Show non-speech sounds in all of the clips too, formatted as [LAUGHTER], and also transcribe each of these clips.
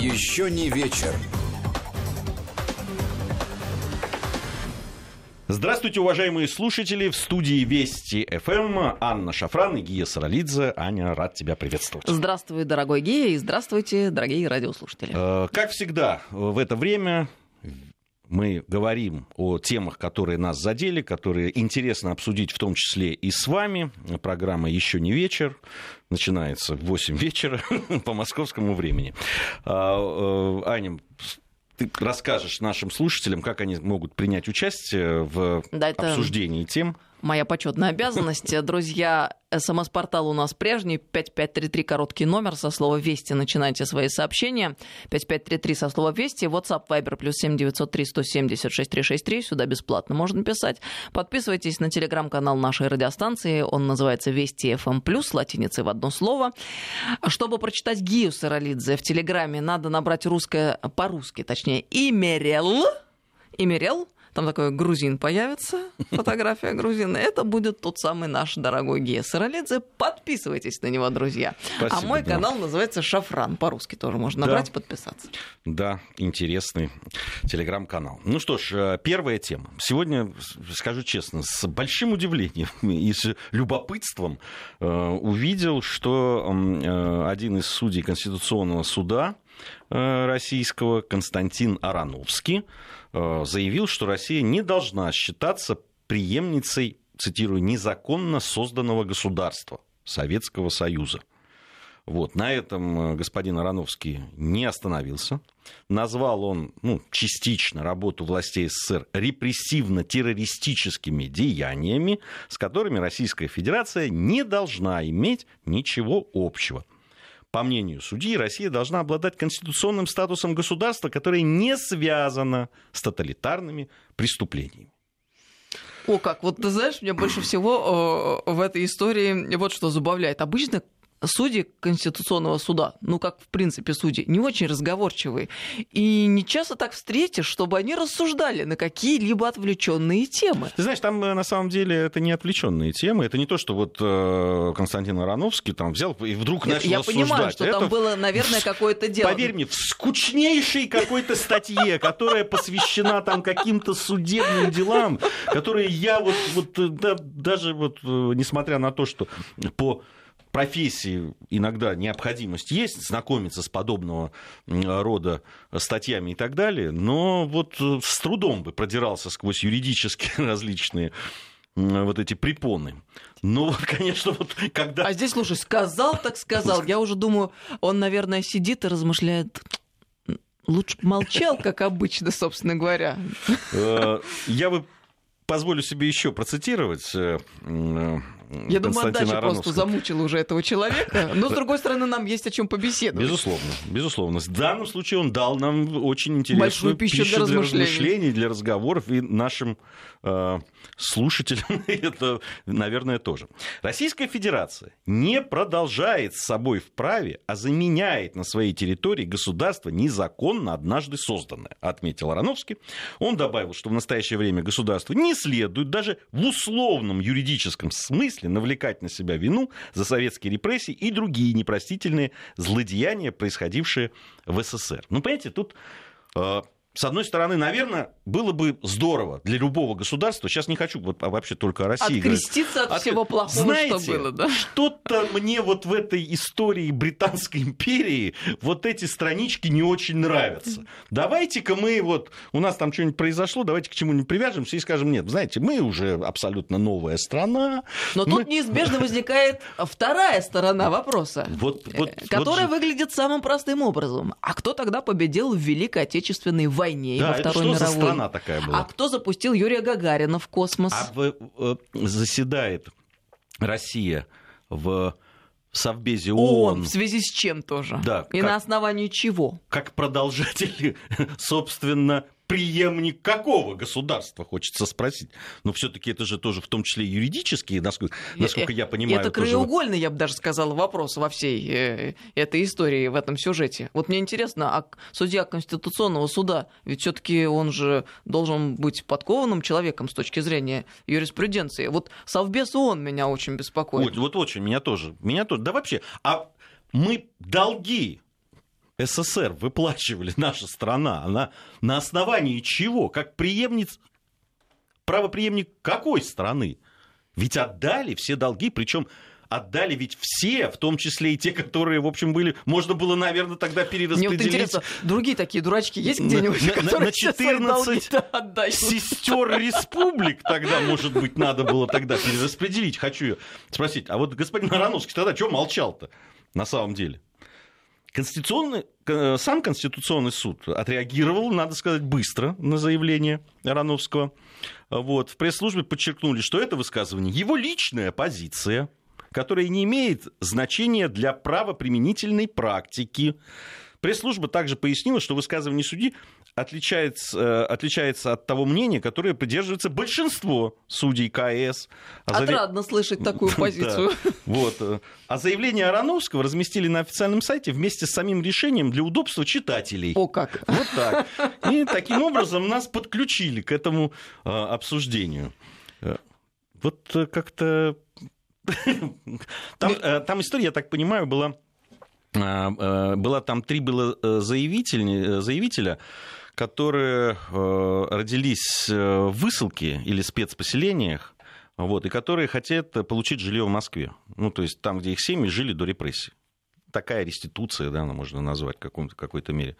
Еще не вечер. Здравствуйте, уважаемые слушатели. В студии Вести ФМ Анна Шафран и Гия Саралидзе. Аня, рад тебя приветствовать. Здравствуй, дорогой Гия, и здравствуйте, дорогие радиослушатели. Э, Как всегда, в это время мы говорим о темах, которые нас задели, которые интересно обсудить, в том числе и с вами. Программа «Еще не вечер». Начинается в 8 вечера [LAUGHS] по московскому времени. А, э, Аня, ты расскажешь нашим слушателям, как они могут принять участие в Да, это- обсуждении тем. Моя почетная [LAUGHS] обязанность. Друзья, СМС-портал у нас прежний, 5533, короткий номер, со слова «Вести» начинайте свои сообщения. 5533 со слова «Вести», WhatsApp, Viber, плюс 7903 176 363, сюда бесплатно можно писать. Подписывайтесь на телеграм-канал нашей радиостанции, он называется «Вести FM+,» латиницей в одно слово. Чтобы прочитать Гию Саралидзе в телеграме, надо набрать русское, по-русски, точнее, «Имерел», «Имерел», там такой грузин появится, [LAUGHS] фотография грузина. Это будет тот самый наш дорогой Гея Саралидзе. Подписывайтесь на него, друзья. а Спасибо, мой да. канал называется «Шафран». По-русски тоже можно Да. набрать и подписаться. Да, интересный телеграм-канал. Ну что ж, э, первая тема. Сегодня, скажу честно, с большим удивлением [LAUGHS] и с любопытством э, увидел, что э, один из судей Конституционного суда российского, Константин Арановский, э, заявил, что Россия не должна считаться преемницей, цитирую, незаконно созданного государства Советского Союза. Вот, на этом э, господин Ароновский не остановился. Назвал он ну, частично работу властей СССР репрессивно-террористическими деяниями, с которыми Российская Федерация не должна иметь ничего общего. По мнению судьи, Россия должна обладать конституционным статусом государства, которое не связано с тоталитарными преступлениями. О, как, вот ты знаешь, меня больше всего э, в этой истории вот что забавляет. Обычно судьи Конституционного суда, ну как в принципе судьи, не очень разговорчивые. И не часто так встретишь, чтобы они рассуждали на какие-либо отвлеченные темы. Ты знаешь, там э, на самом деле это не отвлеченные темы. Это не то, что вот э, Константин Ароновский там взял и вдруг начал Я рассуждать. понимаю, что там Это было, наверное, какое-то дело. Поверь мне, в скучнейшей какой-то статье, которая посвящена там каким-то судебным делам, которые я вот, вот э, да, даже вот, несмотря на то, что по профессии иногда необходимость есть знакомиться с подобного рода статьями и так далее, но вот э, с трудом бы продирался сквозь юридические [LAUGHS] различные вот эти препоны. Ну вот, конечно, вот когда... А здесь, слушай, сказал, так сказал. Я уже думаю, он, наверное, сидит и размышляет. Лучше молчал, как обычно, собственно говоря. Э, Я бы позволю себе еще процитировать. Я думаю, отдача просто Ароновского. замучила уже этого человека. [LAUGHS] Но, с другой стороны, нам есть о чем побеседовать. Безусловно, безусловно. В данном случае он дал нам очень интересную Большую пищу для размышлений. размышлений, для разговоров и нашим э, слушателям [LAUGHS] это, наверное, тоже. Российская Федерация не продолжает с собой вправе, а заменяет на своей территории государство незаконно однажды созданное, отметил Ароновский. Он добавил, что в настоящее время государству не следует даже в условном юридическом смысле навлекать на себя вину за советские репрессии и другие непростительные злодеяния, происходившие в СССР. Ну, понимаете, тут э, с одной стороны, наверное, было бы здорово для любого государства, сейчас не хочу вот, а вообще только о России говорить, Откреститься от От- всего плохого, Знаете, что было, да? Что-то мне вот в этой истории Британской империи вот эти странички не очень нравятся. Давайте-ка мы вот, у нас там что-нибудь произошло, давайте к чему-нибудь привяжемся и скажем, нет, знаете, мы уже абсолютно новая страна. Но мы- тут неизбежно возникает вторая сторона вопроса. [LAUGHS] Вот, вот, э, которая вот же- выглядит самым простым образом. А кто тогда победил в Великой Отечественной войне и Да, во это Второй что за мировой? страна такая была? А кто запустил Юрия Гагарина в космос? А в- э, заседает Россия в Совбезе ООН. ООН В связи с чем тоже? Да, И как- на основании чего? как продолжатель, [LAUGHS] собственно, преемник какого государства, хочется спросить. Но все-таки это же тоже в том числе юридические, насколько, насколько я понимаю. Это тоже- краеугольный, я бы даже сказала, вопрос во всей э, этой истории, в этом сюжете. Вот мне интересно, а судья Конституционного суда, ведь все-таки он же должен быть подкованным человеком с точки зрения юриспруденции. Вот Совбез ООН меня очень беспокоит. Вот, вот очень, меня тоже. Меня тоже. Да вообще, а мы долги СССР выплачивали [LAUGHS] наша страна, она на основании чего? Как преемниц, правопреемник какой страны? Ведь отдали все долги, причем отдали ведь все, в том числе и те, которые, в общем, были, можно было, наверное, тогда перераспределить. Мне вот интересно, другие такие дурачки есть где-нибудь, на, которые на 14 сестер республик тогда, может быть, надо было тогда перераспределить. Хочу спросить, а вот господин Ароновский тогда что молчал-то на самом деле? Конституционный, сам Конституционный суд отреагировал, надо сказать, быстро на заявление Ароновского. Вот. В пресс-службе подчеркнули, что это высказывание его личная позиция – которое не имеет значения для правоприменительной практики. Пресс-служба также пояснила, что высказывание судьи отличается, э, отличается от того мнения, которое придерживается большинство судей КС. А Отрадно слышать такую [LAUGHS] позицию. Да, вот. А заявление Ароновского разместили на официальном сайте вместе с самим решением для удобства читателей. О как! Вот так. И таким образом нас подключили к этому э, обсуждению. Э, вот как-то [LAUGHS] там, там история, я так понимаю, была, была там три было заявителя которые родились в высылке или спецпоселениях, вот, и которые хотят получить жилье в Москве. Ну, то есть там, где их семьи жили до репрессий. Такая реституция, да, она можно назвать в какой-то мере.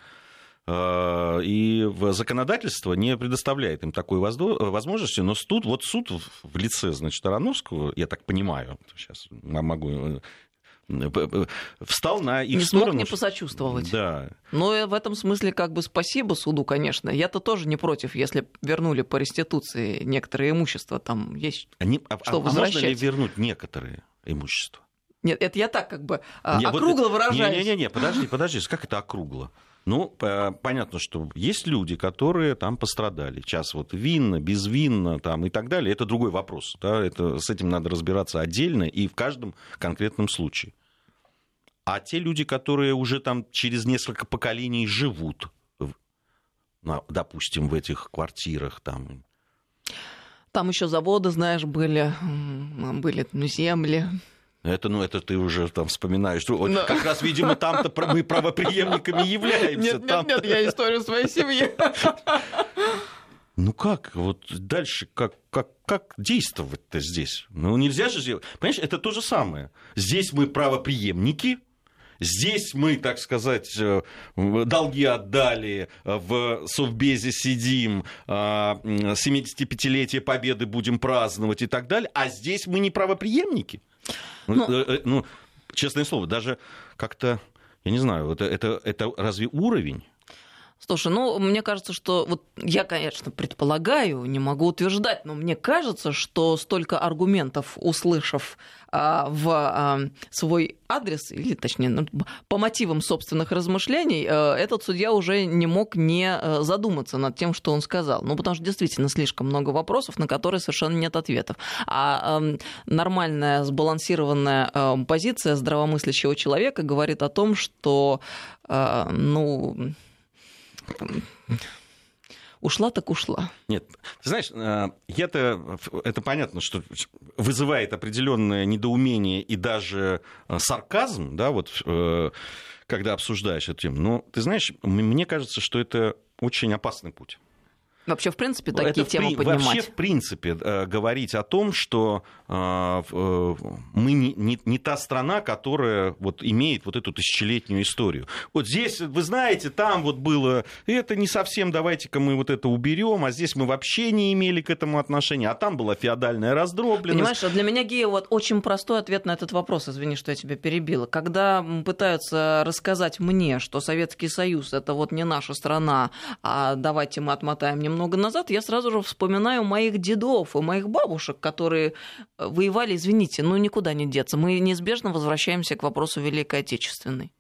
Э, и законодательство не предоставляет им такой возможности, но суд, вот суд в лице, значит, Ароновского, я так понимаю, сейчас могу э, встал на их не сторону. Не смог не посочувствовать. Да. Но в этом смысле как бы спасибо суду, конечно. Я-то тоже не против, если вернули по реституции некоторые имущества, там есть Они, а, что а, возвращать. А можно ли вернуть некоторые имущества? Нет, это я так как бы а, не, округло вот, выражаюсь. Не-не-не, подожди, подожди, как это округло? Ну, понятно, что есть люди, которые там пострадали. Сейчас вот винно, безвинно там, и так далее. Это другой вопрос. Да? Это, с этим надо разбираться отдельно и в каждом конкретном случае. А те люди, которые уже там через несколько поколений живут, допустим, в этих квартирах там. Там еще заводы, знаешь, были, были земли. Это, ну, это ты уже там вспоминаешь. Но... Как раз, видимо, там-то мы правоприемниками являемся. Нет, нет, нет, я историю своей семьи. Ну как, вот дальше, как, как, как действовать-то здесь? Ну нельзя же сделать. Понимаешь, это то же самое. Здесь мы правоприемники, Здесь мы, так сказать, э, долги отдали, э, в Совбезе сидим, 75-летие а, Победы будем праздновать и так далее, а здесь мы не правоприемники. Ну, ну, э, ну честное слово, даже как-то, я не знаю, это, это, это разве уровень? Слушай, ну, мне кажется, что вот я, конечно, предполагаю, не могу утверждать, но мне кажется, что столько аргументов, услышав а, в а, свой адрес, или точнее, ну, по мотивам собственных размышлений, а, этот судья уже не мог не а, задуматься над тем, что он сказал. Ну, потому что действительно слишком много вопросов, на которые совершенно нет ответов. А а нормальная, сбалансированная а, позиция здравомыслящего человека говорит о том, что, а, ну, ушла так ушла. Нет, ты знаешь, э, это, это понятно, что вызывает определенное недоумение и даже э, сарказм, да, вот э, когда обсуждаешь эту тему. Но ты знаешь, мне кажется, что это очень опасный путь. Вообще, в принципе, такие это темы в, поднимать. Вообще, в принципе, э, говорить о том, что э, э, мы не, не, не та страна, которая вот, имеет вот эту тысячелетнюю историю. Вот здесь, вы знаете, там вот было, это не совсем, давайте-ка мы вот это уберем, а здесь мы вообще не имели к этому отношения, а там была феодальная раздробленность. Понимаешь, для меня, Гея, вот очень простой ответ на этот вопрос, извини, что я тебя перебила. Когда пытаются рассказать мне, что Советский Союз это вот не наша страна, а давайте мы отмотаем немного много назад, я сразу же вспоминаю моих дедов и моих бабушек, которые э, воевали, извините, ну никуда не деться. Мы неизбежно возвращаемся к вопросу Великой Отечественной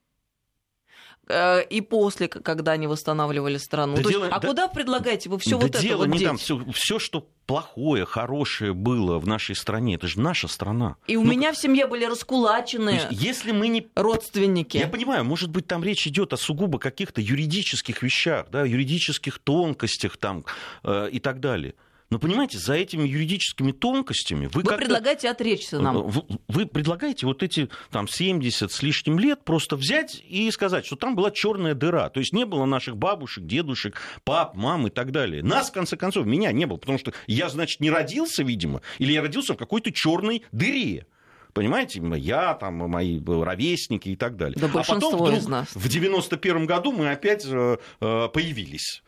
и после, когда они восстанавливали страну. Да дело, есть, а да, куда предлагаете вы все да вот дело это вот не там все, все, что плохое, хорошее было в нашей стране, это же наша страна. И у ну, меня в семье были раскулаченные если мы не родственники. Я понимаю, может быть, там речь идет о сугубо каких-то юридических вещах, да, юридических тонкостях там э, и так далее. Но понимаете, за этими юридическими тонкостями вы, вы предлагаете отречься нам. Вы, вы предлагаете вот эти там 70 с лишним лет просто взять и сказать, что там была черная дыра. То есть не было наших бабушек, дедушек, пап, мам и так далее. Нас, в конце концов, меня не было, потому что я, значит, не родился, видимо, или я родился в какой-то черной дыре. Понимаете, я, там, мои ровесники и так далее. Да а потом вдруг из нас. в 91 году мы опять э, э, появились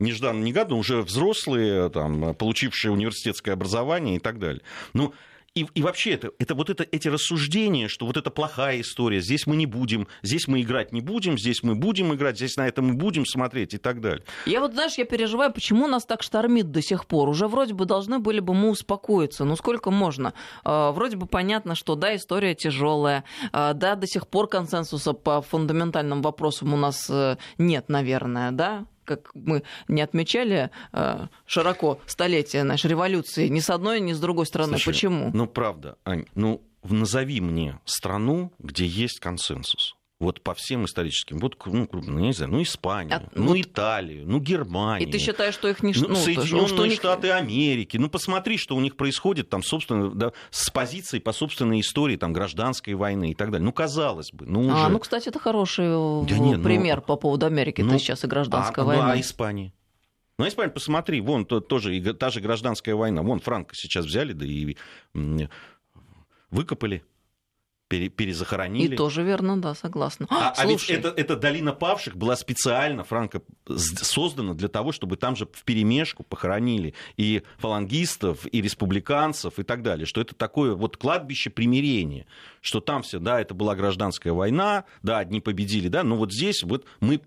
нежданно-негаданно уже взрослые, там, получившие университетское образование и так далее. Ну, и, и вообще это, это вот это, эти рассуждения, что вот это плохая история, здесь мы не будем, здесь мы играть не будем, здесь мы будем играть, здесь на это мы будем смотреть и так далее. Я вот, знаешь, я переживаю, почему нас так штормит до сих пор. Уже вроде бы должны были бы мы успокоиться. Ну сколько можно? А, вроде бы понятно, что да, история тяжелая, а, да, до сих пор консенсуса по фундаментальным вопросам у нас э, нет, наверное, да, как мы не отмечали э, широко столетия нашей революции ни с одной, ни с другой стороны. Слушай, Почему? Ну, правда, Ань, ну, назови мне страну, где есть консенсус вот по всем историческим, вот, ну, крупно, не знаю, ну, Испанию, а, ну, вот... Италию, ну, Германию. И ты считаешь, что их не... Ну, ну Соединенные что них... Штаты Америки. Ну, посмотри, что у них происходит там, собственно, да, с позицией по собственной истории, там, гражданской войны и так далее. Ну, казалось бы, ну, уже... А, ну, кстати, это хороший э, да нет, ну, пример ну... по поводу Америки. Ну, сейчас и гражданская а, война. Ну, а Испания? Ну, Испания, посмотри, вон то, тоже та же гражданская война. Вон Франко сейчас взяли, да и выкопали перезахоронили. И тоже верно, да, согласна. А, а ведь это, эта долина павших была специально, Франко, создана для того, чтобы там же в перемешку похоронили и фалангистов, и республиканцев, и так далее. Что это такое вот кладбище примирения. Что там все, да, это была гражданская война, да, одни победили, да, но вот здесь вот мы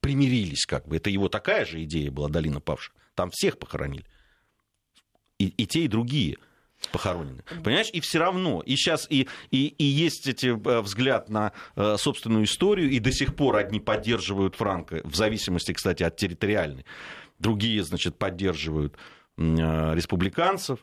примирились как бы. Это его такая же идея была, долина павших. Там всех похоронили. И, и те, и другие похоронены. Понимаешь, и все равно, и сейчас и, и, и есть эти э, взгляд на э, собственную историю, и до сих пор одни поддерживают Франка, в зависимости, кстати, от территориальной, другие, значит, поддерживают э, республиканцев,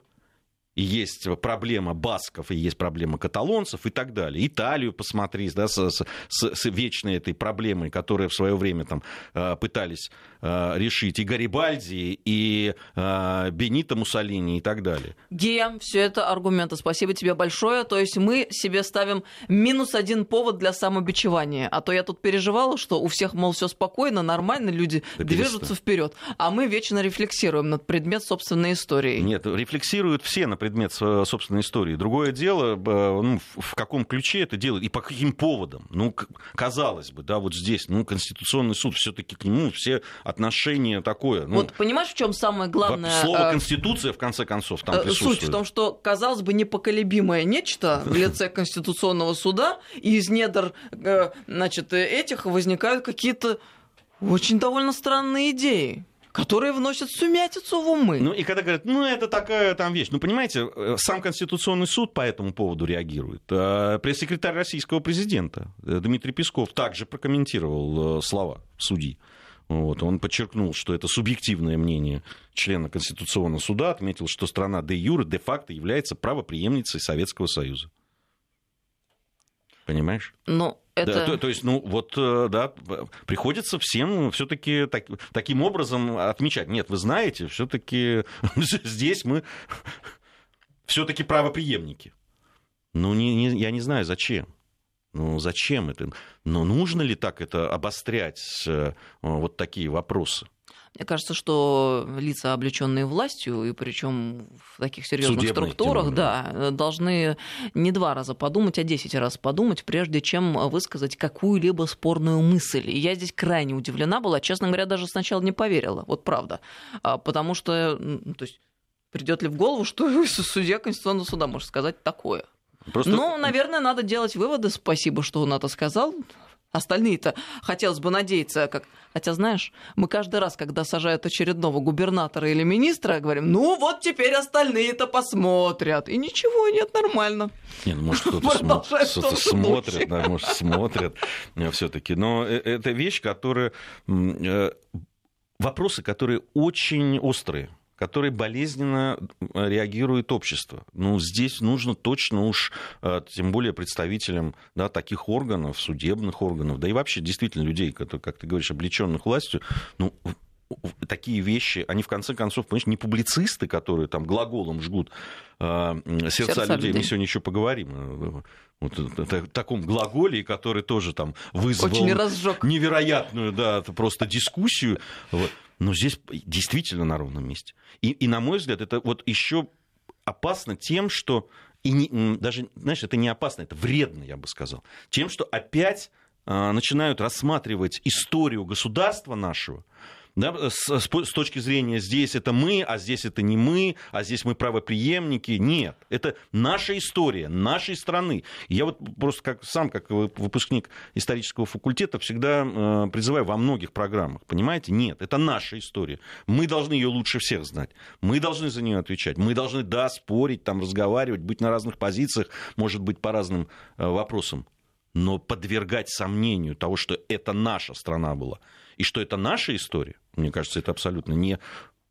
и есть проблема басков, и есть проблема каталонцев и так далее. Италию посмотри, да, с, с, с вечной этой проблемой, которая в свое время там э, пытались э, решить и Гарибальди, и э, Бенито Муссолини и так далее. Гея, все это аргументы. Спасибо тебе большое. То есть мы себе ставим минус один повод для самобичевания. А то я тут переживала, что у всех, мол, все спокойно, нормально, люди да движутся вперед, а мы вечно рефлексируем над предмет собственной истории. Нет, рефлексируют все на предмет собственной истории. Другое дело, ну, в каком ключе это делают и по каким поводам. Ну, казалось бы, да, вот здесь, ну, Конституционный суд все-таки к нему все отношения такое. Ну, вот понимаешь, в чем самое главное? Слово э, Конституция, в конце концов, там присутствует. Суть в том, что, казалось бы, непоколебимое нечто в лице [LAUGHS] Конституционного суда, и из недр, э, значит, этих возникают какие-то очень довольно странные идеи которые вносят сумятицу в умы. Ну и когда говорят, ну это такая там вещь. Ну понимаете, э, сам Конституционный суд по этому поводу реагирует. А пресс-секретарь российского президента э, Дмитрий Песков также прокомментировал э, слова судьи. Вот, он подчеркнул, что это субъективное мнение члена Конституционного суда, отметил, что страна де юре, де-факто является правоприемницей Советского Союза. Понимаешь? Ну, это... Да, то, то есть, ну, вот, э, да, приходится всем все-таки так, таким образом отмечать. Нет, вы знаете, все-таки [LAUGHS] здесь мы [LAUGHS] все-таки правоприемники. Ну, не, не, я не знаю, зачем. Ну, зачем это? Но нужно ли так это обострять, э, вот такие вопросы? Мне кажется, что лица, облеченные властью, и причем в таких серьезных Судебных структурах, да, должны не два раза подумать, а десять раз подумать, прежде чем высказать какую-либо спорную мысль. И я здесь крайне удивлена была, честно говоря, даже сначала не поверила, вот правда. А, потому что, то есть, придет ли в голову, что [LAUGHS] судья Конституционного суда может сказать такое? Просто... Ну, наверное, надо делать выводы. Спасибо, что он это сказал. Остальные-то хотелось бы надеяться, как... Хотя, знаешь, мы каждый раз, когда сажают очередного губернатора или министра, говорим, ну вот теперь остальные-то посмотрят. И ничего, нет, нормально. Нет, ну, может, кто-то смо... смотрит, да, может, смотрят э, все таки Но э, это вещь, которая... Э, вопросы, которые очень острые которые болезненно реагирует общество. Ну, здесь нужно точно уж, э, тем более представителям да, таких органов, судебных органов, да и вообще действительно людей, которые, как ты говоришь, облеченных властью, ну, такие вещи, они в конце концов, понимаешь, не публицисты, которые там глаголом жгут э, сердца, сердца людей. людей. Мы сегодня еще поговорим вот в таком глаголе, который тоже там вызвал невероятную, да, просто дискуссию. Вот. Но здесь действительно на ровном месте. И, и на мой взгляд, это вот еще опасно тем, что и не, даже, знаешь, это не опасно, это вредно, я бы сказал. Тем, что опять а, начинают рассматривать историю государства нашего да, с, с точки зрения здесь это мы, а здесь это не мы, а здесь мы правоприемники. Нет, это наша история, нашей страны. Я вот просто как, сам, как выпускник исторического факультета, всегда э, призываю во многих программах, понимаете? Нет, это наша история. Мы должны ее лучше всех знать. Мы должны за нее отвечать. Мы должны, да, спорить, там, разговаривать, быть на разных позициях, может быть, по разным э, вопросам. Но подвергать сомнению того, что это наша страна была, и что это наша история, мне кажется, это абсолютно не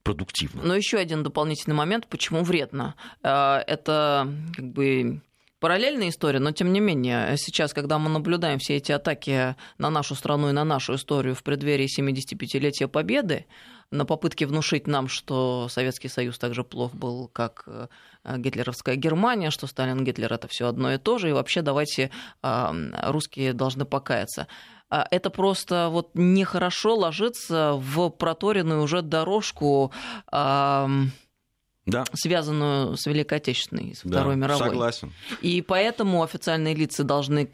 продуктивно. Но еще один дополнительный момент, почему вредно. Э, это как бы параллельная история, но тем не менее, сейчас, когда мы наблюдаем все эти атаки на нашу страну и на нашу историю в преддверии 75-летия Победы, на попытке внушить нам, что Советский Союз так же плох был, как э, гитлеровская Германия, что Сталин, Гитлер это все одно и то же, и вообще давайте русские должны покаяться. А это просто вот нехорошо ложится в проторенную уже дорожку, да. связанную с Великой Отечественной, с Второй да, мировой. Согласен. И поэтому официальные лица должны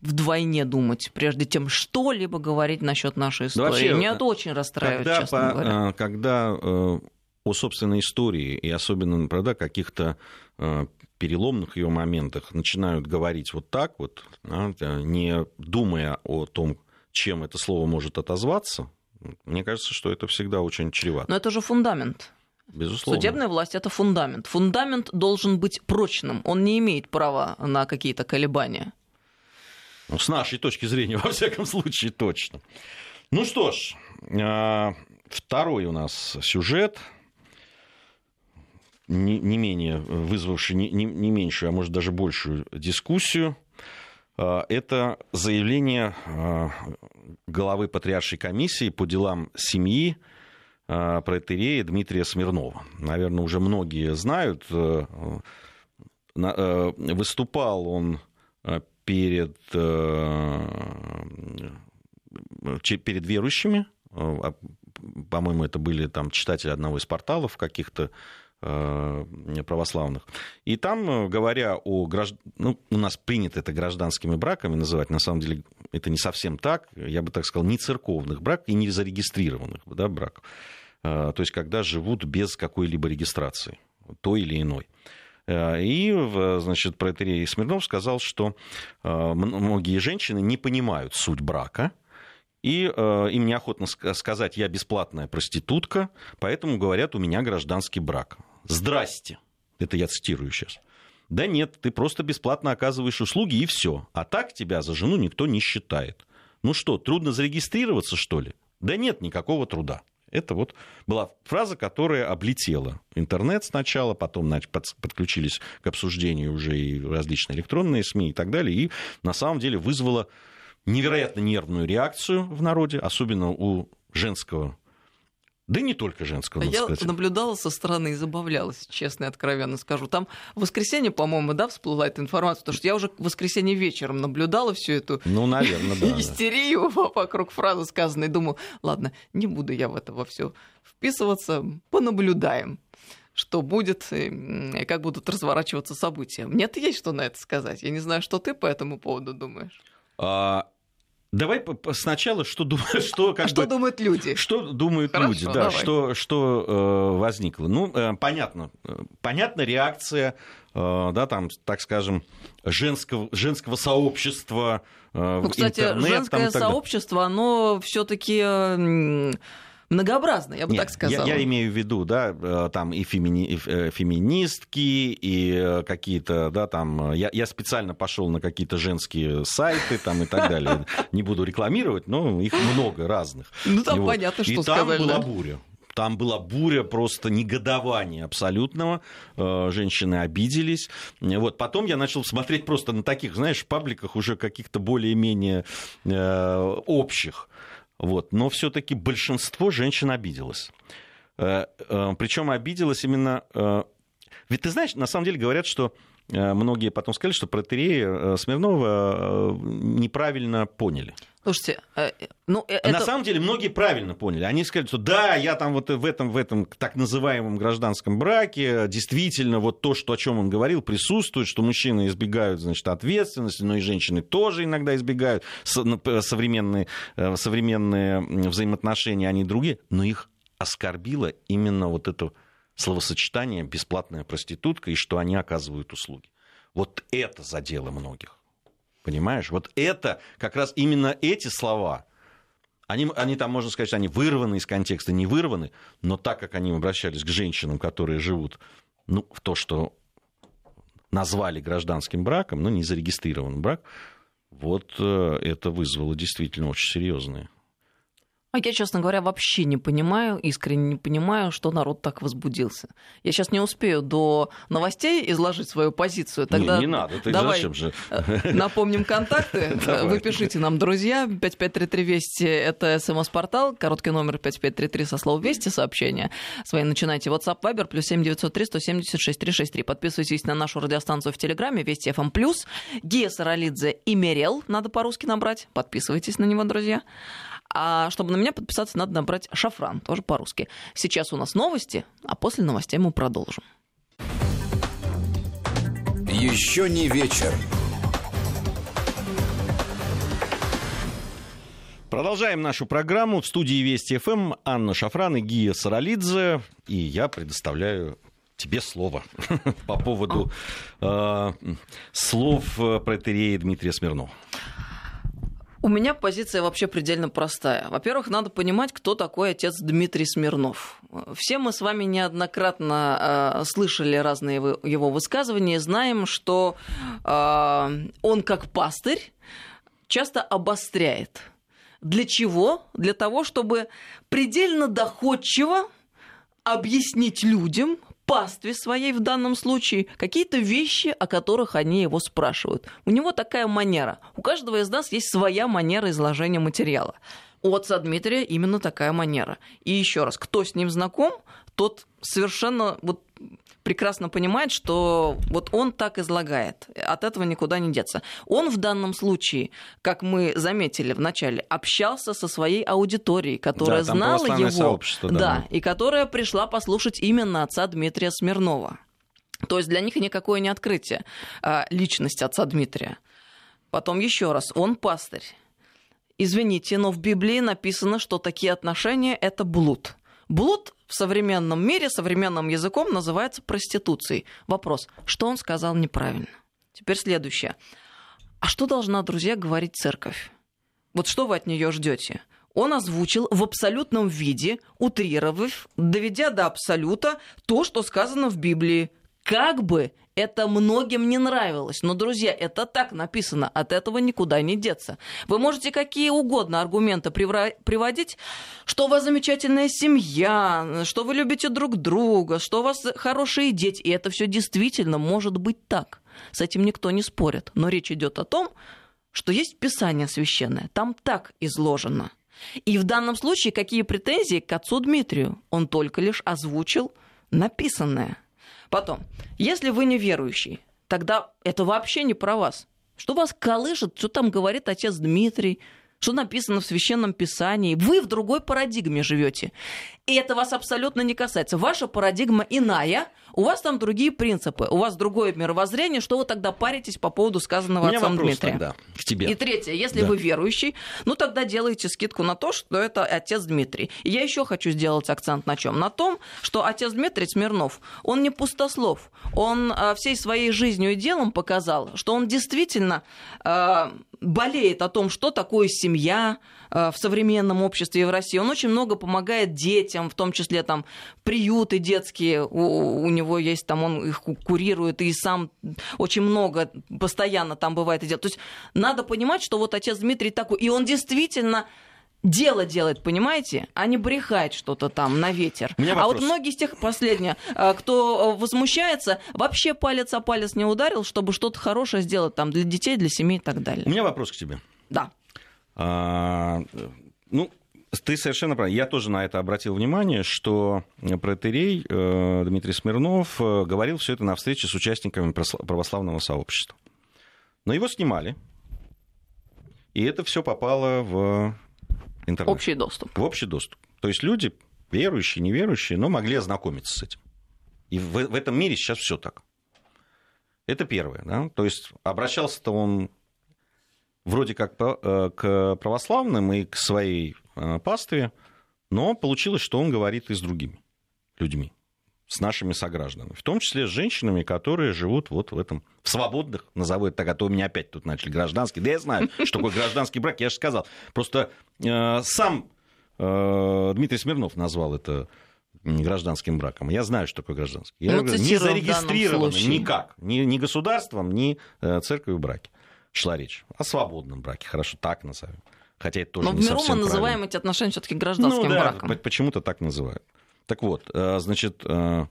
вдвойне думать, прежде чем что-либо говорить насчет нашей истории. Да вообще, Меня это очень расстраивает, когда, честно по, говоря. Э, когда э, о собственной истории и особенно, правда, каких-то э, переломных ее моментах начинают говорить вот так вот, не думая о том, чем это слово может отозваться, мне кажется, что это всегда очень чревато. Но это же фундамент. Безусловно. Судебная власть это фундамент. Фундамент должен быть прочным. Он не имеет права на какие-то колебания. Ну, с нашей точки зрения, [LAUGHS] во всяком случае, точно. Ну что ж, а, второй у нас сюжет не, не менее вызвавший не, не, не меньшую, а может даже большую дискуссию. А, это заявление а, главы Патриаршей комиссии по делам семьи а, протерея Дмитрия Смирнова. Наверное, уже многие знают. Э, э, выступал он перед, э, перед верующими, по-моему, это были там читатели одного из порталов каких-то Э, православных. И там, э, говоря о гражд... ну, у нас принято это гражданскими браками называть, на самом деле это не совсем так, я бы так сказал, не церковных браков и не зарегистрированных да, браков. Э, то есть, когда живут без какой-либо регистрации, той или иной. И, значит, протерей Смирнов сказал, что многие женщины не понимают суть брака, и э, им неохотно сказать, я бесплатная проститутка, поэтому говорят, у меня гражданский брак. Здрасте. Это я цитирую сейчас. Да нет, ты просто бесплатно оказываешь услуги и все. А так тебя за жену никто не считает. Ну что, трудно зарегистрироваться, что ли? Да нет никакого труда. Это вот была фраза, которая облетела интернет сначала, потом значит, подключились к обсуждению уже и различные электронные СМИ и так далее, и на самом деле вызвала невероятно нервную реакцию в народе, особенно у женского да не только женского, надо Я сказать. наблюдала со стороны и забавлялась, честно и откровенно скажу. Там в воскресенье, по-моему, да, всплыла эта информация, потому что я уже в воскресенье вечером наблюдала всю эту ну, наверное, да, истерию да. [LAUGHS] вокруг фразы сказанной. Думаю, ладно, не буду я в это во все вписываться, понаблюдаем что будет и как будут разворачиваться события. Мне-то есть что на это сказать. Я не знаю, что ты по этому поводу думаешь. А, Давай сначала, что, думают, [LAUGHS] что, как а бы, что думают люди? Что думают Хорошо, люди, да, давай. что, что э, возникло. Ну, э, понятно, э, понятна реакция, э, да, там, так скажем, женского, женского сообщества. Э, ну, кстати, интернет, женское там, сообщество, оно все-таки э, многообразно, я бы Нет, так сказал. Я, я имею в виду, да, э, там и, фемини, и э, феминистки, и э, какие-то, да, там, я, я специально пошел на какие-то женские сайты там и так далее. [LAUGHS] Не буду рекламировать, но их много разных. Ну, там понятно, что сказали. И там была буря. Там была буря просто негодования абсолютного. Женщины обиделись. Вот. Потом я начал смотреть просто на таких, знаешь, пабликах уже каких-то более-менее общих Вот. Но все-таки большинство женщин обиделось. Э, э, Причем обиделось именно... э, Ведь ты знаешь, на самом деле говорят, что многие потом сказали, что протерея э, Смирнова э, неправильно поняли. Слушайте, э, ну, э, На это... самом деле многие правильно поняли. Они сказали, что да, я там вот в этом, в этом так называемом гражданском браке действительно вот то, что, о чем он говорил, присутствует, что мужчины избегают, значит, ответственности, но и женщины тоже иногда избегают. Ну, Современные, э, современные взаимоотношения, они другие, но их оскорбило именно вот это словосочетание «бесплатная проститутка» и что они оказывают услуги. Вот это задело многих. Понимаешь? Вот это, как раз именно эти слова, они, они там, можно сказать, они вырваны из контекста, не вырваны, но так как они обращались к женщинам, которые живут ну, в то, что назвали гражданским браком, но не зарегистрированным брак, вот э, это вызвало действительно очень серьезные. А я, честно говоря, вообще не понимаю, искренне не понимаю, что народ так возбудился. Я сейчас не успею до новостей изложить свою позицию. Тогда не, не надо, ты давай зачем же? э, напомним контакты. [LAUGHS] Вы пишите нам, друзья, 5533 Вести, это смс-портал, короткий номер 5533 со словом Вести, сообщения свои начинайте. WhatsApp, Viber, плюс 7903 176 363. Подписывайтесь на нашу радиостанцию в Телеграме, Вести ФМ+. Гия Саралидзе и Мерел, надо по-русски набрать. Подписывайтесь на него, друзья. А чтобы на меня подписаться, надо набрать шафран, тоже по-русски. Сейчас у нас новости, а после новостей мы продолжим. Еще не вечер. Продолжаем нашу программу. В студии Вести ФМ Анна Шафран и Гия Саралидзе. И я предоставляю тебе слово [LAUGHS] по поводу э, слов э, протерея Дмитрия Смирнова. У меня позиция вообще предельно простая. Во-первых, надо понимать, кто такой отец Дмитрий Смирнов. Все мы с вами неоднократно э, слышали разные его- высказывания, знаем, что э, он как пастырь часто обостряет. Для чего? Для того, чтобы предельно доходчиво объяснить людям, пастве своей в данном случае, какие-то вещи, о которых они его спрашивают. У него такая манера. У каждого из нас есть своя манера изложения материала. У отца Дмитрия именно такая манера. И еще раз, кто с ним знаком, тот совершенно вот прекрасно понимает, что вот он так излагает. От этого никуда не деться. Он в данном случае, как мы заметили в начале, общался со своей аудиторией, которая Да, знала его. да. да, и которая пришла послушать именно отца Дмитрия Смирнова. То есть для них никакое не открытие а, личность отца Дмитрия. Потом еще раз, он пастырь. Извините, но в Библии написано, что такие отношения – это блуд. Блуд в современном мире, современным языком называется проституцией. Вопрос, что он сказал неправильно? Теперь следующее. А что должна, друзья, говорить церковь? Вот что вы от нее ждете? Он озвучил в абсолютном виде, утрировав, доведя до абсолюта то, что сказано в Библии. Как бы это многим не нравилось. Но, друзья, это так написано, от этого никуда не деться. Вы можете какие угодно аргументы приводить, что у вас замечательная семья, что вы любите друг друга, что у вас хорошие дети. И это все действительно может быть так. С этим никто не спорит. Но речь идет о том, что есть Писание священное. Там так изложено. И в данном случае какие претензии к отцу Дмитрию? Он только лишь озвучил написанное. Потом, если вы неверующий, тогда это вообще не про вас. Что вас колышет, что там говорит отец Дмитрий, что написано в священном писании. Вы в другой парадигме живете. И это вас абсолютно не касается. Ваша парадигма иная, у вас там другие принципы, у вас другое мировоззрение, что вы тогда паритесь по поводу сказанного У меня отцом вопрос Дмитрия? тогда к тебе. И третье, если Да. вы верующий, ну тогда делайте скидку на то, что это отец Дмитрий. И я еще хочу сделать акцент на чем? На том, что отец Дмитрий Смирнов, он не пустослов. Он а, всей своей жизнью и делом показал, что он действительно а, болеет о том, что такое семья в современном обществе и в России. Он очень много помогает детям, в том числе там приюты детские у, у него есть, там он их ку- курирует и сам очень много постоянно там бывает и делает. То есть надо понимать, что вот отец Дмитрий такой, и он действительно дело делает, понимаете, а не брехает что-то там на ветер. У А вот многие из тех, последнее, а, кто э, возмущается, вообще палец о палец не ударил, чтобы что-то хорошее сделать там для детей, для семей и так У далее. меня вопрос к тебе. Да. А, ну, ты совершенно прав. Я тоже на это обратил внимание, что протерей э, Дмитрий Смирнов э, говорил все это на встрече с участниками православного сообщества. Но его снимали, и это все попало в интернет. Общий доступ. В общий доступ. То есть люди, верующие, неверующие, но могли ознакомиться с этим. И в, в этом мире сейчас все так. Это первое. Да? То есть обращался-то он вроде как э, к православным и к своей э, пастве, но получилось, что он говорит и с другими людьми, с нашими согражданами, в том числе с женщинами, которые живут вот в этом, в свободных, назову это так, а то у меня опять тут начали гражданский, да я знаю, что такое гражданский брак, я же сказал. Просто э, сам э, Дмитрий Смирнов назвал это гражданским браком. Я знаю, что такое гражданский. Я ну, говорю, не зарегистрировано никак, ни, ни государством, ни э, церковью браки шла речь. О свободном браке, хорошо, так назовем. Хотя это тоже Но не в миру мы называем правильно. эти отношения все-таки гражданским ну, да, браком. Почему-то так называют. Так вот, э, значит, э,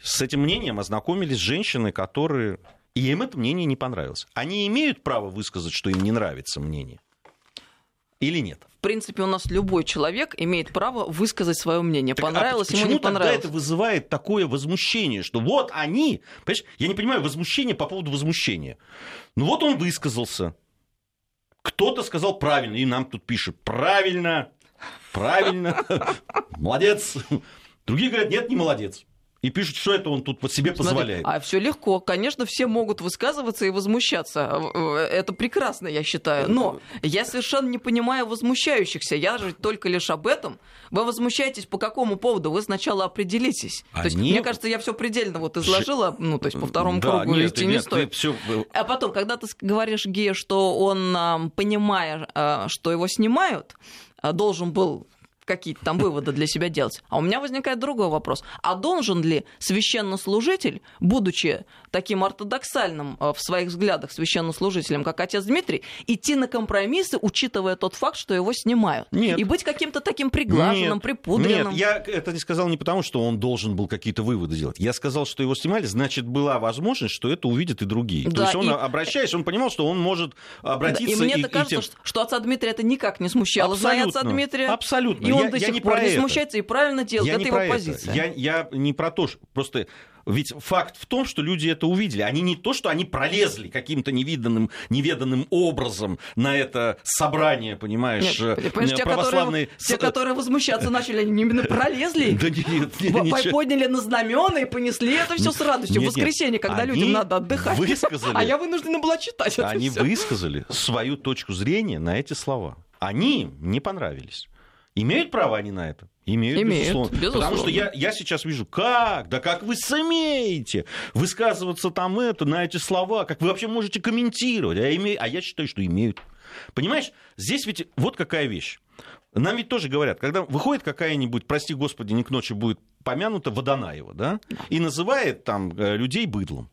с этим мнением ознакомились женщины, которые... И им это мнение не понравилось. Они имеют право высказать, что им не нравится мнение? Или нет? В принципе, у нас любой человек имеет право высказать свое мнение. Так, понравилось а ему, не понравилось. Тогда это вызывает такое возмущение, что вот они... Понимаешь, я не понимаю возмущение по поводу возмущения. Ну вот он высказался. Кто-то сказал правильно, и нам тут пишут правильно, правильно, [LAUGHS] молодец. Другие говорят, нет, не молодец и пишут, что это он тут под себе позволяет. Смотри, а все легко. Конечно, все могут высказываться и возмущаться. Это прекрасно, я считаю. Но я совершенно не понимаю возмущающихся. Я же только лишь об этом. Вы возмущаетесь по какому поводу? Вы сначала определитесь. Они... То есть, мне кажется, я все предельно вот изложила, ну, то есть по второму да, кругу нет, идти нет, не стоит. Всё... А потом, когда ты говоришь Гея, что он, понимая, а, что его снимают, а, должен был какие-то там выводы для себя делать. А у меня возникает другой вопрос. А должен ли священнослужитель, будучи таким ортодоксальным э, в своих взглядах священнослужителем, как отец Дмитрий, идти на компромиссы, учитывая тот факт, что его снимают? Нет. И быть каким-то таким приглаженным, нет, припудренным? Нет, я это не сказал не потому, что он должен был какие-то выводы делать. Я сказал, что его снимали, значит, была возможность, что это увидят и другие. Да, То есть он, и... обращаясь, он понимал, что он может обратиться... Да, и мне и, кажется, и тем... что, отца Дмитрия это никак не смущало. Абсолютно, Зная отца Дмитрия, абсолютно. и он я, до я сих не пор не это. смущается и правильно делает. Я это его позиция. Это. Я, я не про то, что просто ведь факт в том, что люди это увидели. Они не то, что они пролезли каким-то невиданным, неведанным образом на это собрание, понимаешь, нет, понимаешь те, православные... Которые, те, которые возмущаться начали, они именно пролезли, [LAUGHS] да нет, нет, подняли на знамена и понесли это все с радостью. Нет, в воскресенье, когда Они людям надо отдыхать. Высказали, [LAUGHS] а я вынуждена была читать это Они всё. высказали свою точку зрения на эти слова. Они им не понравились. Имеют право они на это? Имеют, Имеют, безусловно. безусловно. Потому что я, я сейчас вижу, как, да как вы смеете высказываться там это, на эти слова, как вы вообще можете комментировать. А, име... а я считаю, что имеют. Понимаешь, здесь ведь вот какая вещь. Нам ведь тоже говорят, когда выходит какая-нибудь, прости господи, не к ночи будет помянута Водонаева, да, и называет там э, людей быдлом.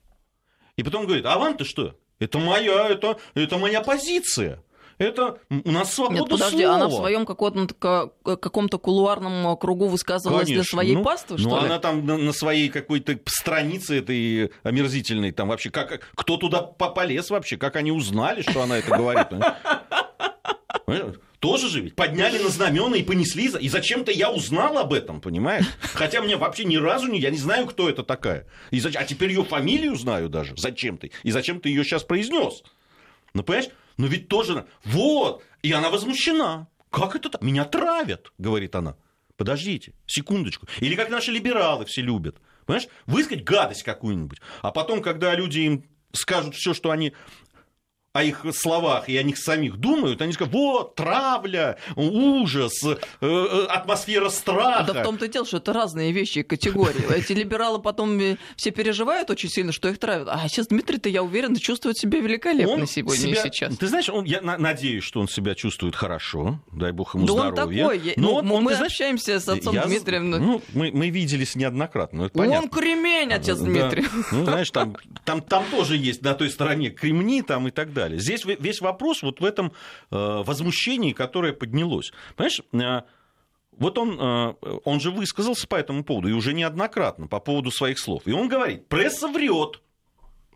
И потом говорит, а вам-то что? Это моя, это, это моя позиция. Это у нас свобода Нет, подожди, слова. она в своем каком-то, каком-то кулуарном кругу высказывалась Конечно. для своей ну, паствы, ну, что ли? она там на, на своей какой-то странице этой омерзительной, там вообще, как, кто туда полез вообще, как они узнали, что она это говорит. Тоже же ведь подняли на знамена и понесли, и зачем-то я узнал об этом, понимаешь? Хотя мне вообще ни разу не, я не знаю, кто это такая. И зачем, а теперь ее фамилию знаю даже, зачем ты, и зачем ты ее сейчас произнес. Ну, понимаешь? Но ведь тоже... Вот! И она возмущена. Как это так? Меня травят, говорит она. Подождите, секундочку. Или как наши либералы все любят. Понимаешь? Высказать гадость какую-нибудь. А потом, когда люди им скажут все, что они о их словах и о них самих думают, они скажут, вот, травля, ужас, э, э, атмосфера страха. Да в том-то и дело, что это разные вещи и категории. [LAUGHS] Эти либералы потом все переживают очень сильно, что их травят. А сейчас Дмитрий-то, я уверен, чувствует себя великолепно Он сегодня себя- и сейчас. Ты знаешь, он, я на- надеюсь, что он себя чувствует хорошо, дай бог ему Да он здоровья. такой. я- Но он- он, мы знаешь, общаемся с отцом я- Дмитрием. ну, мы, мы виделись неоднократно, это понятно. Он кремень, отец Да. Дмитрий. Ну, знаешь, там, там, там тоже есть на той стороне кремни там и так далее. Здесь ве- весь вопрос вот в этом э, возмущении, которое поднялось. Понимаешь, э, вот он, э, он же высказался по этому поводу, и уже неоднократно, по поводу своих слов. И он говорит, пресса врет,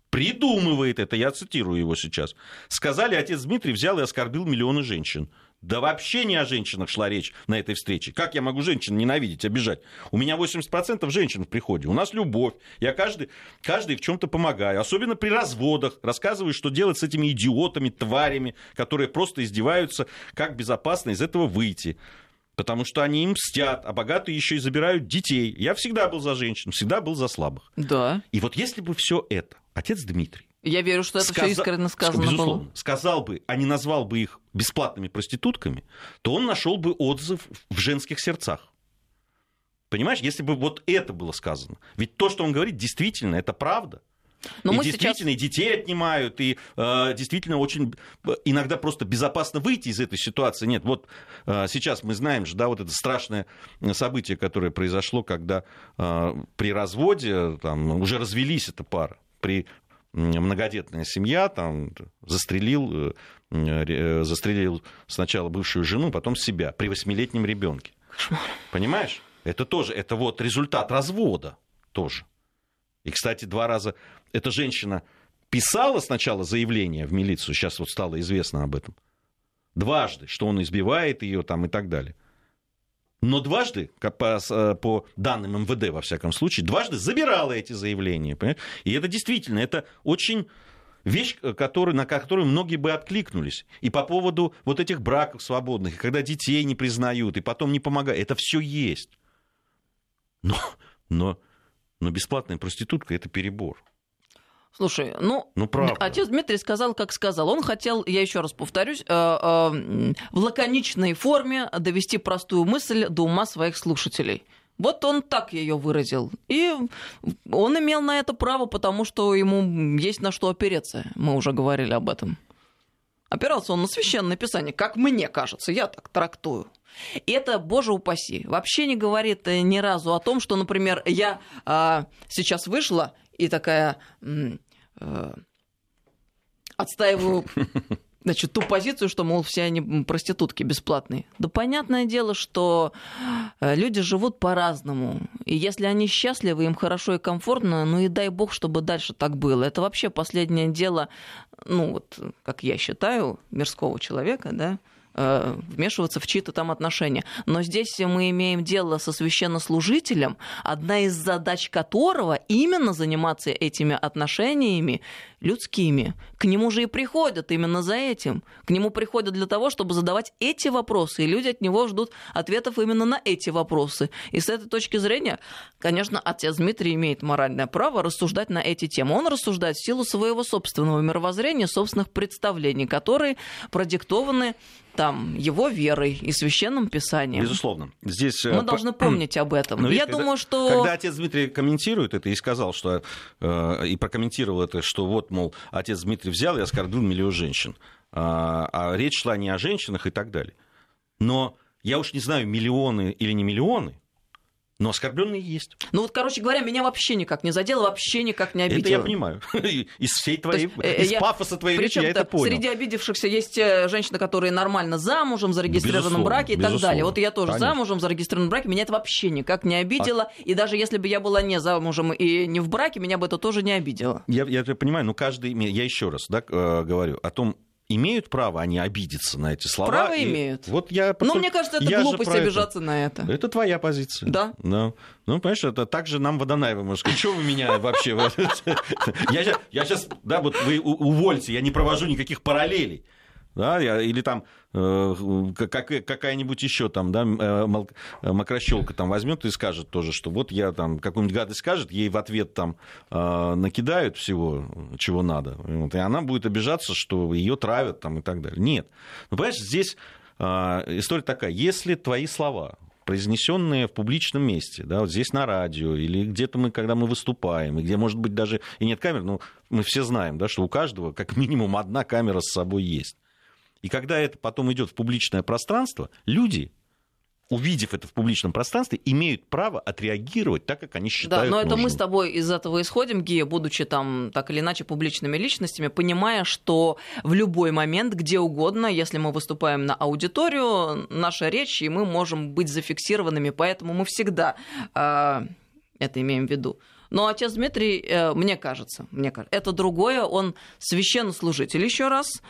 придумывает это, я цитирую его сейчас. Сказали, отец Дмитрий взял и оскорбил миллионы женщин. Да вообще не о женщинах шла речь на этой встрече. Как я могу женщин ненавидеть, обижать? У меня 80% женщин в приходе. У нас любовь. Я каждый, каждый в чем-то помогаю. Особенно при разводах. Рассказываю, что делать с этими идиотами, тварями, которые просто издеваются, как безопасно из этого выйти. Потому что они им мстят, а богатые еще и забирают детей. Я всегда был за женщин, всегда был за слабых. Да. И вот если бы все это отец Дмитрий я верю, что это сказа... все искренне сказано Безусловно. было. Сказал бы, а не назвал бы их бесплатными проститутками, то он нашел бы отзыв в женских сердцах. Понимаешь, если бы вот это было сказано. Ведь то, что он говорит, действительно, это правда. Но и мы действительно, сейчас... и детей отнимают, и э, действительно очень иногда просто безопасно выйти из этой ситуации. Нет, вот э, сейчас мы знаем же, да, вот это страшное событие, которое произошло, когда э, при разводе там, уже развелись эта пара при многодетная семья, там, застрелил, э, э, застрелил сначала бывшую жену, потом себя при восьмилетнем ребенке. Понимаешь? Это тоже, это вот результат развода тоже. И, кстати, два раза эта женщина писала сначала заявление в милицию, сейчас вот стало известно об этом, дважды, что он избивает ее там и так далее но дважды, по, э, по данным МВД, во всяком случае, дважды забирала эти заявления. Понимаете? И это действительно, это очень вещь, э, который, на которую многие бы откликнулись. И по поводу вот этих браков свободных, когда детей не признают, и потом не помогают, это все есть. Но, но, но бесплатная проститутка – это перебор. Слушай, ну, ну отец Дмитрий сказал, как сказал. Он хотел, я еще раз повторюсь, э, э, в лаконичной форме довести простую мысль до ума своих слушателей. Вот он так ее выразил. И он имел на это право, потому что ему есть на что опереться. Мы уже говорили об этом. Опирался он на священное писание, как мне кажется, я так трактую. И это, боже упаси, вообще не говорит ни разу о том, что, например, я а, сейчас вышла и такая э, отстаиваю значит, ту позицию, что, мол, все они проститутки бесплатные. Да понятное дело, что э, люди живут по-разному. И если они счастливы, им хорошо и комфортно, ну и дай бог, чтобы дальше так было. Это вообще последнее дело, ну вот, как я считаю, мирского человека, да, Э, вмешиваться в чьи-то там отношения. Но здесь мы имеем дело со священнослужителем, одна из задач которого именно заниматься этими отношениями людскими. К нему же и приходят именно за этим. К нему приходят для того, чтобы задавать эти вопросы, и люди от него ждут ответов именно на эти вопросы. И с этой точки зрения, конечно, отец Дмитрий имеет моральное право рассуждать на эти темы. Он рассуждает в силу своего собственного мировоззрения, собственных представлений, которые продиктованы там, его верой и священным писанием. Безусловно. Здесь, Мы э, должны помнить об этом. Но Я когда, думаю, что... Когда отец Дмитрий комментирует это и сказал, что... Э, и прокомментировал это, что вот, мол, отец Дмитрий взял и оскорбил миллион женщин. А, а речь шла не о женщинах и так далее. Но я уж не знаю, миллионы или не миллионы, но оскорбленные есть. Ну вот, короче говоря, меня вообще никак не задело, вообще никак не обидело. Это я понимаю. [LAUGHS] Из всей твоей, есть, э, из я, пафоса твоей речи я это понял. Среди обидевшихся есть э, женщины, которые нормально замужем, зарегистрированном браке и так далее. Вот я тоже Конечно. замужем, зарегистрированном браке, меня это вообще никак не обидело. А... И даже если бы я была не замужем и не в браке, меня бы это тоже не обидело. Я, я понимаю, но каждый... Я еще раз да, э, говорю о том, имеют право они обидеться на эти слова. Право и... имеют. Вот я, Но мне кажется, это я глупость обижаться это. на это. Это твоя позиция. Да. Ну, ну понимаешь, это так же нам Водонаева может сказать, что вы меня вообще... [LAUGHS] Я сейчас, да, вот вы увольте, я не провожу никаких параллелей да, или там как, какая-нибудь еще там, да, э, макрощелка там возьмет и скажет тоже, что вот я там какую-нибудь гадость скажет, ей в ответ там э, накидают всего, чего надо, вот, и она будет обижаться, что ее травят там и так далее. Нет. Ну, понимаешь, здесь история такая, если твои слова произнесенные в публичном месте, да, вот здесь на радио, или где-то мы, когда мы выступаем, и где, может быть, даже и нет камер, но мы все знаем, да, что у каждого как минимум одна камера с собой есть. И когда это потом идет в публичное пространство, люди увидев это в публичном пространстве, имеют право отреагировать так, как они считают Да, но нужным. это мы с тобой из этого исходим, Гия, будучи там так или иначе публичными личностями, понимая, что в любой момент, где угодно, если мы выступаем на аудиторию, наша речь, и мы можем быть зафиксированными, поэтому мы всегда э, это имеем в виду. Но отец Дмитрий, э, мне кажется, мне кажется, это другое, он священнослужитель еще раз,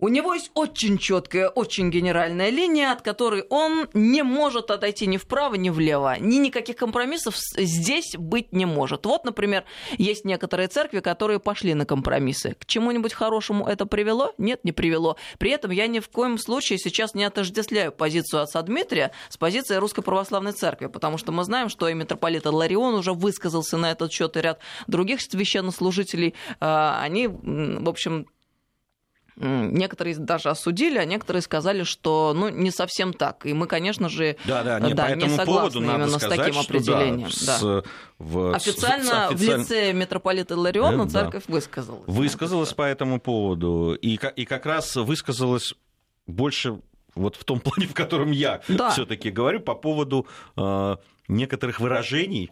У него есть очень четкая, очень генеральная линия, от которой он не может отойти ни вправо, ни влево. Ни никаких компромиссов здесь быть не может. Вот, например, есть некоторые церкви, которые пошли на компромиссы. К чему-нибудь хорошему это привело? Нет, не привело. При этом я ни в коем случае сейчас не отождествляю позицию отца Дмитрия с позицией Русской Православной Церкви, потому что мы знаем, что и митрополит Ларион уже высказался на этот счет, и ряд других священнослужителей, а, они, в общем, Некоторые даже осудили, а некоторые сказали, что ну, не совсем так. И мы, конечно же, да, да, не, да, не согласны именно сказать, с таким определением. Да, да. С, в, Официально с, в лице митрополита Илариона да, церковь высказалась. Высказалась по этому поводу. И, и как раз высказалась больше вот в том [LAUGHS] плане, в котором я да. все-таки говорю по поводу э, некоторых выражений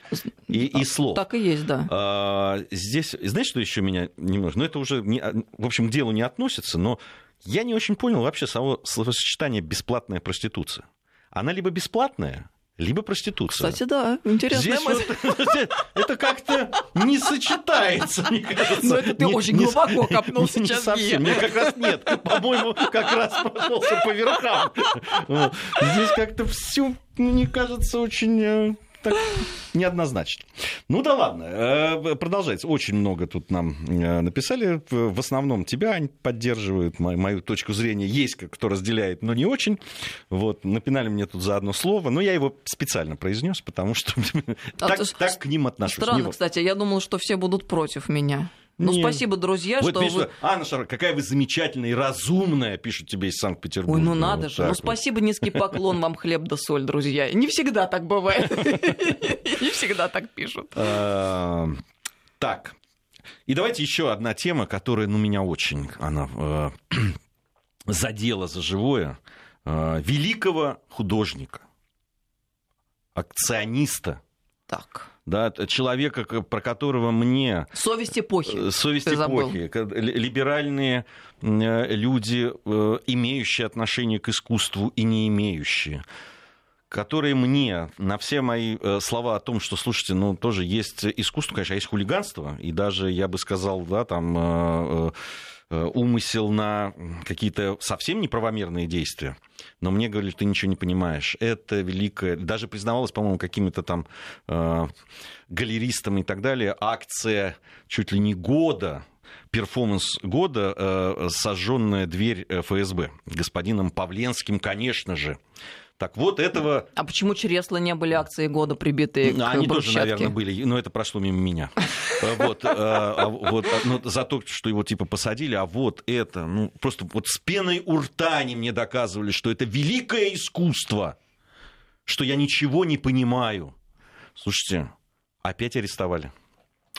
и, и слов. Так и есть, да. А, здесь, знаешь, что еще меня немножко... Ну, это уже, не, в общем, к делу не относится, но я не очень понял вообще само словосочетание «бесплатная проституция». Она либо бесплатная, либо проституция. Кстати, да, интересная Здесь мысль. Вот, [LAUGHS] это как-то не сочетается, мне кажется. Но это ты не, очень не, глубоко копнул [LAUGHS] не, сейчас. Не совсем, мне как раз нет. По-моему, как раз прошелся по верхам. Здесь как-то все, мне кажется, очень э, так неоднозначно. Ну да ладно, э, продолжается. Очень много тут нам э, написали. В основном тебя поддерживают, мою точку зрения. Есть кто разделяет, но не очень. Вот, напинали мне тут за одно слово, но я его специально произнес, потому что [LAUGHS] а так, так к ним отношусь. Странно, кстати, я думал, что все будут против меня. Ну, Нет. спасибо, друзья, вот что пишет, вы... Анна Шар, какая вы замечательная и разумная, пишут тебе из Санкт-Петербурга. Ой, ну надо вот же. Ну, вот. спасибо, низкий поклон вам, хлеб да соль, друзья. Не всегда так бывает. [LAUGHS] Не всегда так пишут. А, так, и давайте еще одна тема, которая, ну, меня очень, она э, [CLEARS THROAT] задела за живое. Э, великого художника, акциониста. Так да, человека, про которого мне... Совесть эпохи. Э, совесть эпохи. Либеральные э, люди, э, имеющие отношение к искусству и не имеющие которые мне на все мои слова о том, что, слушайте, ну, тоже есть искусство, конечно, а есть хулиганство, и даже, я бы сказал, да, там Э, умысел на какие-то совсем неправомерные действия. Но мне говорили, ты ничего не понимаешь. Это великое... Даже признавалось, по-моему, какими-то там э, галеристами и так далее, акция чуть ли не года, перформанс года э, «Сожженная дверь э, ФСБ» господином Павленским, конечно же. Так вот этого... А почему чересла не были акции года прибитые ну, к Они брусчатке? тоже, наверное, были, но это прошло мимо меня. Вот, а, вот, ну, за то, что его типа посадили, а вот это, ну, просто вот с пеной у рта они мне доказывали, что это великое искусство, что я ничего не понимаю. Слушайте, опять арестовали.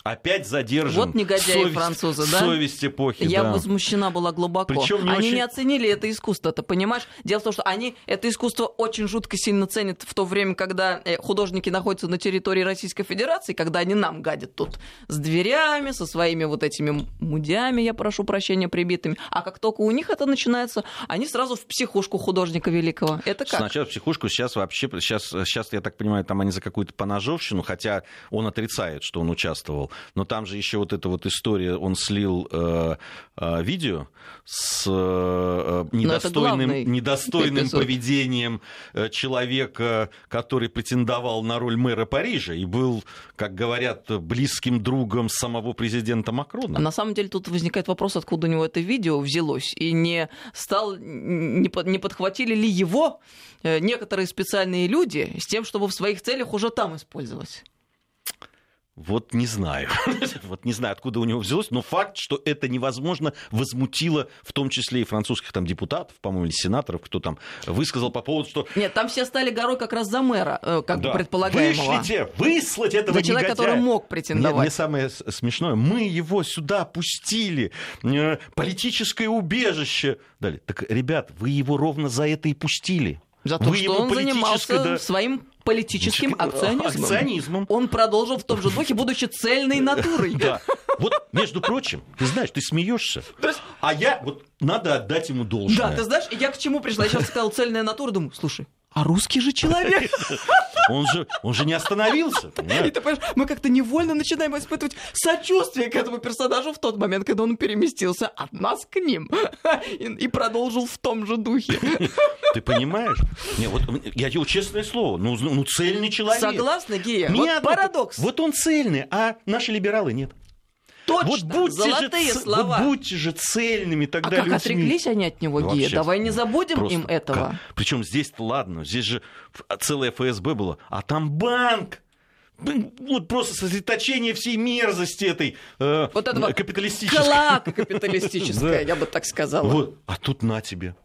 Опять задержан. Вот негодяи совесть, французы, да? Совесть эпохи, Я да. возмущена была глубоко. Причем не они очень... не оценили это искусство, ты понимаешь? Дело в том, что они это искусство очень жутко сильно ценят в то время, когда э, художники находятся на территории Российской Федерации, когда они нам гадят тут с дверями, со своими вот этими мудями, я прошу прощения, прибитыми. А как только у них это начинается, они сразу в психушку художника великого. Это как? Сначала в психушку, сейчас вообще, сейчас, сейчас, я так понимаю, там они за какую-то поножовщину, хотя он отрицает, что он участвовал но там же еще вот эта вот история, он слил э, э, видео с э, недостойным, недостойным поведением э, человека, который претендовал на роль мэра Парижа и был, как говорят, близким другом самого президента Макрона. А на самом деле тут возникает вопрос, откуда у него это видео взялось, и не стал, не, не подхватили ли его э, некоторые специальные люди с тем, чтобы в своих целях уже там использовать. Вот не знаю. [LAUGHS] вот не знаю, откуда у него взялось, но факт, что это невозможно, возмутило в том числе и французских там депутатов, по-моему, или сенаторов, кто там высказал по поводу, что... Нет, там все стали горой как раз за мэра, э, как да. бы предполагаемого. Вышлите, выслать этого За человека, который мог претендовать. Мне, мне самое смешное, мы его сюда пустили, э, политическое убежище. Далее. Так, ребят, вы его ровно за это и пустили. За то, вы что он занимался да... своим политическим акционизмом. акционизмом. Он продолжил в том же духе, будучи цельной натурой. Да. Вот, между прочим, ты знаешь, ты смеешься, а я, вот, надо отдать ему должное. Да, ты знаешь, я к чему пришла? Я сейчас сказал цельная натура, думаю, слушай, а русский же человек. [LAUGHS] Он же, он же не остановился. И ты понимаешь, мы как-то невольно начинаем испытывать сочувствие к этому персонажу в тот момент, когда он переместился от нас к ним [LAUGHS] и, продолжил в том же духе. Ты понимаешь? Не, вот я тебе честное слово, ну, ну цельный человек. Согласна? Меня вот одно- парадокс. Вот он цельный, а наши либералы нет. Точно, вот будьте золотые же, слова. Вот будьте же цельными а тогда как людьми. отреклись они от него, вообще, Давай не забудем Просто им этого. Причем здесь-то ладно, здесь же ф- целое ФСБ было, а там банк. Вот просто сосредоточение всей мерзости этой э, Вот этого капиталистической. Клака [LAUGHS] капиталистическая, я бы так сказала. Вот, а тут на тебе.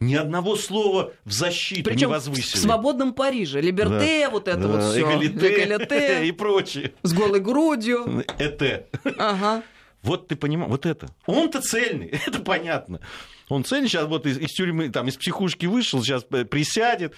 Ни одного слова в защиту Причем не в возвысили. свободном Париже. Либерте, вот это вот Да, все. эгалите и прочее. С голой грудью. Это. Ага. Вот ты понимаешь, вот это. Он-то цельный, [LAUGHS] это понятно. Он цельный, сейчас вот из, из тюрьмы, там, из психушки вышел, сейчас э, присядет.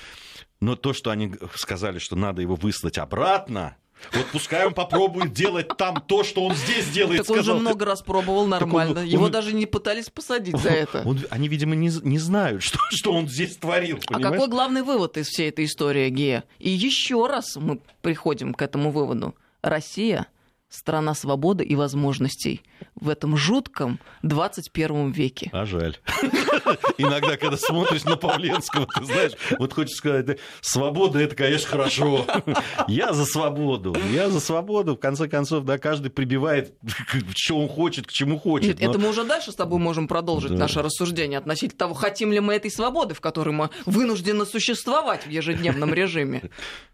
Но то, что они сказали, что надо его выслать обратно, вот пускай он попробует делать там то, что он здесь делает. Так он же сказал. много раз пробовал нормально. он- Его он- даже не пытались посадить за [LAUGHS] это. Он- они, видимо, не, не знают, что, что он здесь творил. А понимаешь? какой главный вывод из всей этой истории, Гея? И еще раз мы приходим к этому выводу. Россия — страна свободы и возможностей в этом жутком 21 веке. А жаль. [LAUGHS] Иногда, когда смотришь на Павленского, ты знаешь, вот хочешь сказать, да, свобода это, конечно, хорошо. [LAUGHS] Я за свободу. Я за свободу. В конце концов, да, каждый прибивает, [LAUGHS] что он хочет, к чему хочет. Нет, Но- это мы уже дальше с тобой можем продолжить Да. наше рассуждение относительно того, хотим ли мы этой свободы, в которой мы вынуждены существовать в ежедневном режиме.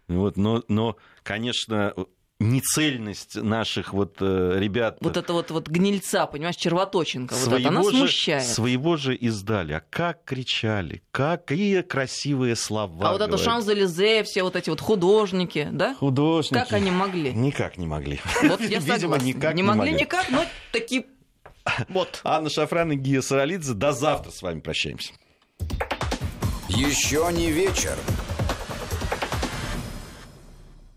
Вот, но, но, конечно, нецельность наших вот э, ребят... Вот это вот, вот гнильца, понимаешь, червоточинка, вот это, своего она же, смущает. своего же издали. А как кричали, какие красивые слова А вот это. Шанзелизе, все вот эти вот художники, да? Художники. Как они могли? Никак не могли. Вот я [LAUGHS] Видимо, согласна. никак не не могли могли. никак, но такие... [LAUGHS] Вот. Анна Шафран и Гия Саралидзе. До завтра с вами прощаемся. Еще не вечер.